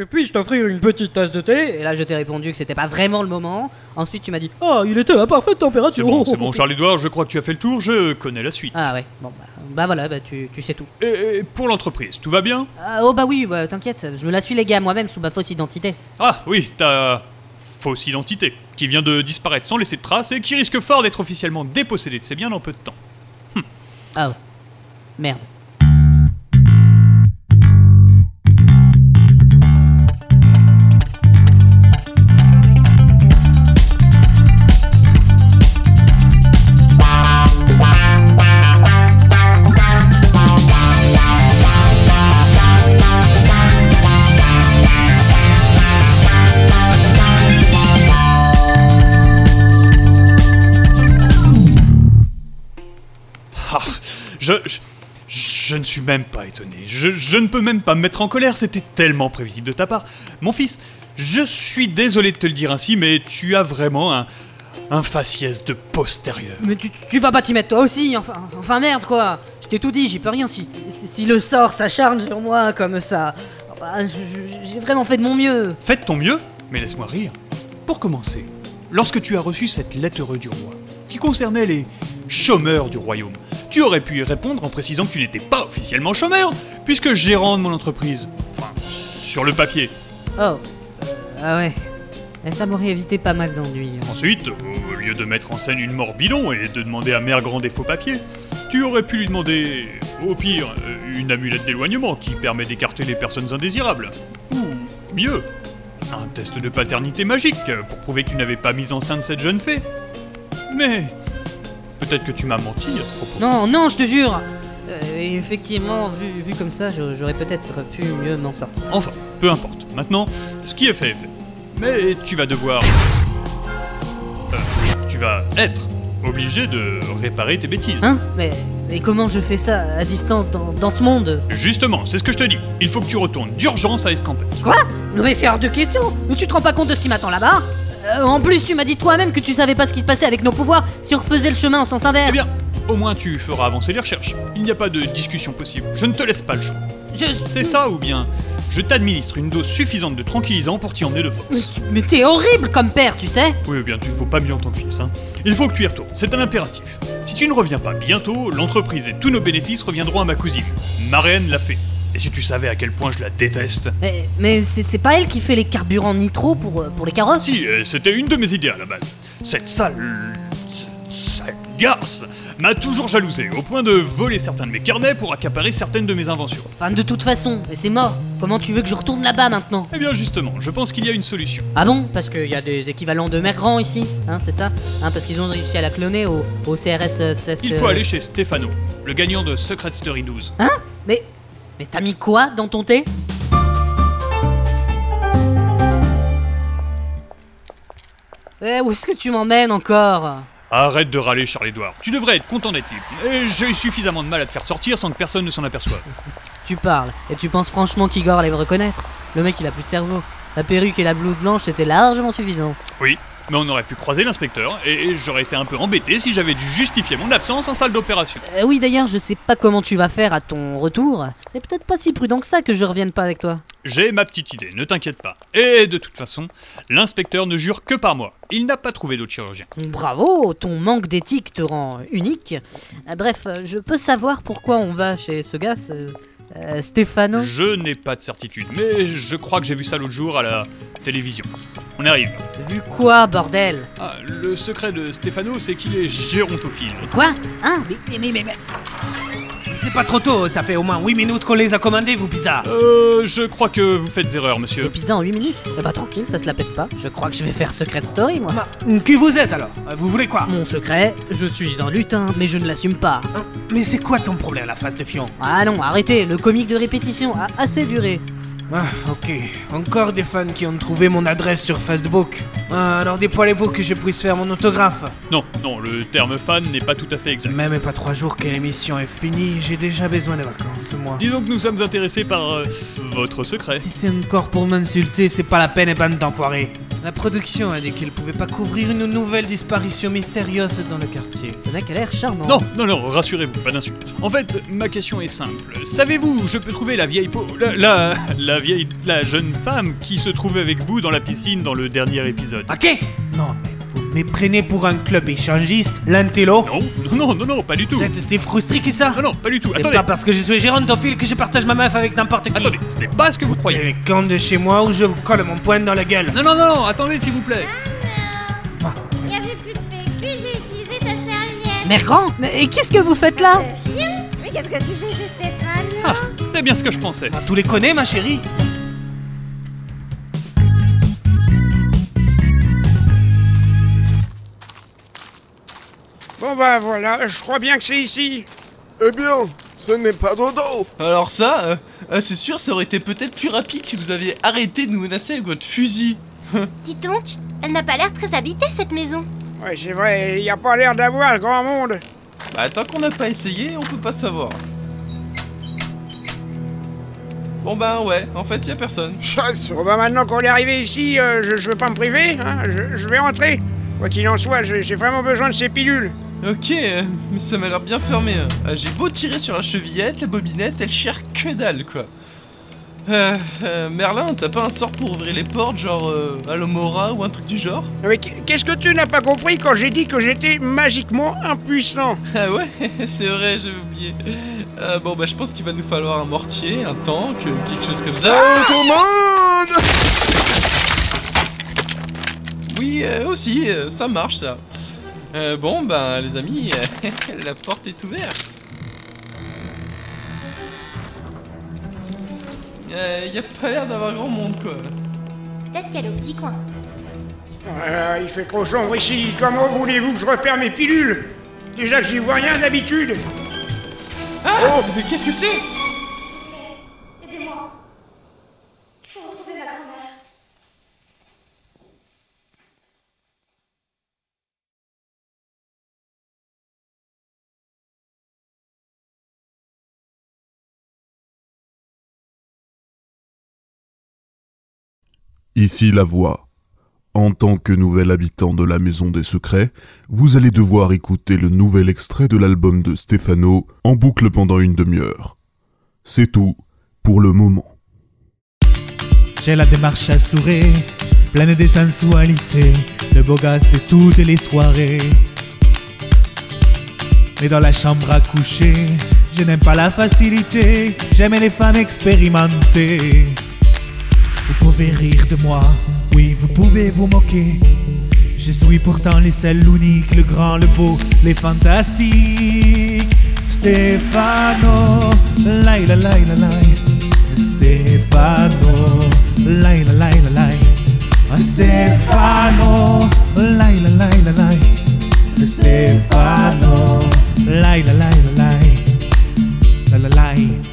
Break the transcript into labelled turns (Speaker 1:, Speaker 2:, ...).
Speaker 1: Et puis je t'offrir une petite tasse de thé. Et là, je t'ai répondu que c'était pas vraiment le moment. Ensuite, tu m'as dit Oh, il était à la parfaite
Speaker 2: C'est
Speaker 1: température.
Speaker 2: bon, c'est bon, Charles-Édouard, je crois que tu as fait le tour, je connais la suite.
Speaker 1: Ah ouais, bon, bah, bah voilà, bah, tu, tu sais tout.
Speaker 2: Et, et pour l'entreprise, tout va bien?
Speaker 1: Ah, oh bah oui, bah, t'inquiète, je me la suis les gars moi-même sous ma fausse identité.
Speaker 2: Ah oui, ta fausse identité, qui vient de disparaître sans laisser de traces et qui risque fort d'être officiellement dépossédée de ses biens dans peu de temps.
Speaker 1: Ah ouais. Merde.
Speaker 2: Je, je, je ne suis même pas étonné. Je, je ne peux même pas me mettre en colère, c'était tellement prévisible de ta part. Mon fils, je suis désolé de te le dire ainsi, mais tu as vraiment un, un faciès de postérieur.
Speaker 1: Mais tu, tu vas pas t'y mettre toi aussi, enfin, enfin merde quoi. Je t'ai tout dit, j'y peux rien si, si, si le sort s'acharne sur moi comme ça. Enfin, j'ai vraiment fait de mon mieux.
Speaker 2: Faites ton mieux, mais laisse-moi rire. Pour commencer, lorsque tu as reçu cette lettre du roi, qui concernait les chômeurs du royaume, tu aurais pu y répondre en précisant que tu n'étais pas officiellement chômeur, puisque gérant de mon entreprise. Enfin, sur le papier.
Speaker 1: Oh, euh, ah ouais. Eh, Ça m'aurait évité pas mal d'ennuis.
Speaker 2: Ensuite, au lieu de mettre en scène une mort bidon et de demander à Mère Grand des faux papiers, tu aurais pu lui demander, au pire, euh, une amulette d'éloignement qui permet d'écarter les personnes indésirables. Ou mieux, un test de paternité magique pour prouver que tu n'avais pas mis enceinte cette jeune fée. Mais peut-être que tu m'as menti à ce propos.
Speaker 1: Non, non, je te jure. Euh, effectivement, vu, vu comme ça, j'aurais peut-être pu mieux m'en sortir.
Speaker 2: Enfin, peu importe. Maintenant, ce qui est fait est fait. Mais tu vas devoir... Euh, tu vas être obligé de réparer tes bêtises.
Speaker 1: Hein? Mais, mais comment je fais ça à distance dans, dans ce monde?
Speaker 2: Justement, c'est ce que je te dis. Il faut que tu retournes d'urgence à Escampette.
Speaker 1: Quoi? Non mais c'est hors de question Mais tu te rends pas compte de ce qui m'attend là-bas? Euh, En plus, tu m'as dit toi-même que tu savais pas ce qui se passait avec nos pouvoirs si on refaisait le chemin en sens inverse.
Speaker 2: Eh bien, au moins tu feras avancer les recherches. Il n'y a pas de discussion possible. Je ne te laisse pas le choix.
Speaker 1: Je-
Speaker 2: C'est ça ou bien je t'administre une dose suffisante de tranquillisant pour t'y emmener de force.
Speaker 1: Mais, t'es horrible comme père, tu sais
Speaker 2: Oui, eh bien, tu ne vaux pas mieux en tant que fils, hein. Il faut que tu y retournes. C'est un impératif. Si tu ne reviens pas bientôt, l'entreprise et tous nos bénéfices reviendront à ma cousine. Marianne l'a fait. Et si tu savais à quel point je la déteste.
Speaker 1: Mais, mais c'est pas elle qui fait les carburants nitro pour, euh, pour les carrosses
Speaker 2: Si, euh, c'était une de mes idées à la base. Cette sale. cette garce m'a toujours jalousé, au point de voler certains de mes carnets pour accaparer certaines de mes inventions.
Speaker 1: Enfin, de toute façon, mais c'est mort. Comment tu veux que je retourne là-bas maintenant?
Speaker 2: Eh bien, justement, je pense qu'il y a une solution.
Speaker 1: Ah bon? Parce qu'il y a des équivalents de mère grand ici, hein, c'est ça? Hein, Parce qu'ils ont réussi à la cloner au, au CRS.
Speaker 2: Il faut aller chez Stefano, le gagnant de Secret Story 12.
Speaker 1: Hein? Mais. Mais t'as mis quoi dans ton thé? Eh, où est-ce que tu m'emmènes encore?
Speaker 2: Arrête de râler, Charles-Édouard. Tu devrais être content d'être libre. Et j'ai eu suffisamment de mal à te faire sortir sans que personne ne s'en aperçoive.
Speaker 1: Tu parles, et tu penses franchement qu'Igor allait me reconnaître? Le mec, il a plus de cerveau. La perruque et la blouse blanche, c'était largement suffisant.
Speaker 2: Oui, mais on aurait pu croiser l'inspecteur, et j'aurais été un peu embêté si j'avais dû justifier mon absence en salle d'opération.
Speaker 1: Euh, oui, d'ailleurs, je sais pas comment tu vas faire à ton retour. C'est peut-être pas si prudent que ça que je revienne pas avec toi.
Speaker 2: J'ai ma petite idée, ne t'inquiète pas. Et de toute façon, l'inspecteur ne jure que par moi. Il n'a pas trouvé d'autre chirurgien.
Speaker 1: Bravo, ton manque d'éthique te rend unique. Euh, bref, euh, je peux savoir pourquoi on va chez ce gars, ce, euh, Stefano?
Speaker 2: Je n'ai pas de certitude, mais je crois que j'ai vu ça l'autre jour à la télévision. On arrive.
Speaker 1: Vu quoi, bordel
Speaker 2: Ah, le secret de Stefano, c'est qu'il est gérontophile.
Speaker 1: Quoi Hein mais, mais, mais, mais-
Speaker 3: C'est pas trop tôt, ça fait au moins 8 minutes qu'on les a commandés, vous pizzas.
Speaker 2: Euh, je crois que vous faites erreur,
Speaker 1: Des
Speaker 2: monsieur.
Speaker 1: pizzas en 8 minutes Eh bah tranquille, ça se la pète pas. Je crois que je vais faire Secret Story, moi.
Speaker 3: Ma- Qui vous êtes alors Vous voulez quoi
Speaker 1: Mon secret, je suis un lutin, mais je ne l'assume pas.
Speaker 3: Hein Mais c'est quoi ton problème, la face de Fion?
Speaker 1: Ah non, arrêtez, le comique de répétition a assez duré.
Speaker 3: Ah, ok. Encore des fans qui ont trouvé mon adresse sur Facebook. Ah, alors dépoilez-vous que je puisse faire mon autographe.
Speaker 2: Non, non, le terme fan n'est pas tout à fait exact.
Speaker 3: Même pas trois jours que l'émission est finie, j'ai déjà besoin de vacances, moi.
Speaker 2: Disons que nous sommes intéressés par euh, votre secret.
Speaker 3: Si c'est encore pour m'insulter, c'est pas la peine, bande d'enfoirés. La production a dit qu'elle pouvait pas couvrir une nouvelle disparition mystérieuse dans le quartier.
Speaker 1: Ce mec a l'air charmant.
Speaker 2: Non, non, non, rassurez-vous, pas d'insulte. En fait, ma question est simple. Savez-vous où je peux trouver la vieille peau... La, la, la vieille... La jeune femme qui se trouvait avec vous dans la piscine dans le dernier épisode?
Speaker 3: Ok Non, mais prenez pour un club échangiste, l'intello
Speaker 2: Non, non, non, non, non, pas du tout.
Speaker 3: Vous êtes si frustré que ça
Speaker 2: Non, non, pas du tout.
Speaker 3: C'est
Speaker 2: Attendez,
Speaker 3: pas parce que je suis gérontophile que je partage ma meuf avec n'importe qui.
Speaker 2: attendez, ce n'est pas ce que vous croyez.
Speaker 3: les camps de chez moi où je vous colle mon poing dans la gueule.
Speaker 2: Non, non, non, attendez s'il vous plaît.
Speaker 4: Il y avait plus de PQ, j'ai utilisé ta serviette.
Speaker 1: Grand Mais qu'est-ce que vous faites là?
Speaker 4: Le film? Mais qu'est-ce que tu fais chez Stéphane
Speaker 2: Ah, c'est bien ce que je pensais.
Speaker 3: Ah, tu les connais, ma chérie
Speaker 5: bah voilà, je crois bien que c'est ici.
Speaker 6: Eh bien, ce n'est pas dodo
Speaker 7: Alors ça, euh, euh, c'est sûr, ça aurait été peut-être plus rapide si vous aviez arrêté de nous menacer avec votre fusil.
Speaker 4: Dis donc, elle n'a pas l'air très habitée cette maison.
Speaker 5: Ouais, c'est vrai, il n'y a pas l'air d'avoir grand monde.
Speaker 7: Bah tant qu'on n'a pas essayé, on peut pas savoir. Bon bah ouais, en fait y a personne.
Speaker 5: Bon bah maintenant qu'on est arrivé ici, euh, je, je veux pas me priver, hein, je, je vais rentrer. Quoi qu'il en soit, j'ai vraiment besoin de ces pilules.
Speaker 7: Ok, mais ça m'a l'air bien fermé. hein. Ah, J'ai beau tirer sur la chevillette, la bobinette, elle chire que dalle quoi. Euh, euh, Merlin, t'as pas un sort pour ouvrir les portes, genre euh, Alomora ou un truc du genre?
Speaker 5: Mais qu'est-ce que tu n'as pas compris quand j'ai dit que j'étais magiquement impuissant?
Speaker 7: Ah ouais, c'est vrai, j'avais oublié. Euh, bon bah je pense qu'il va nous falloir un mortier, un tank, quelque chose comme ça.
Speaker 6: Salut tout le monde
Speaker 7: Oui, euh, aussi, euh, ça marche ça. Euh, bon, ben les amis, la porte est ouverte. Euh, y a pas l'air d'avoir grand monde quoi.
Speaker 4: Peut-être qu'elle est au petit coin.
Speaker 5: Euh, Il fait trop sombre ici, comment voulez-vous que je repère mes pilules? Déjà que j'y vois rien d'habitude.
Speaker 7: Ah Mais qu'est-ce que c'est
Speaker 4: Aidez-moi. Il faut retrouver ma grand-mère.
Speaker 8: Ici la voix. En tant que nouvel habitant de la Maison des Secrets, vous allez devoir écouter le nouvel extrait de l'album de Stefano en boucle pendant une demi-heure. C'est tout pour le moment.
Speaker 9: J'ai la démarche assurée, pleine de sensualité, le beau gosse de toutes les soirées. Mais dans la chambre à coucher, je n'aime pas la facilité, j'aime les femmes expérimentées. Pouvez rire de moi, oui, vous pouvez vous moquer. Je suis pourtant le seul, l'unique, le grand, le beau, les fantastiques. Stefano, lai la lai la lai. Stefano, lai la lai la lai. Stefano, lai la lai la lai. Stefano, la la. La la lai, lai, lai.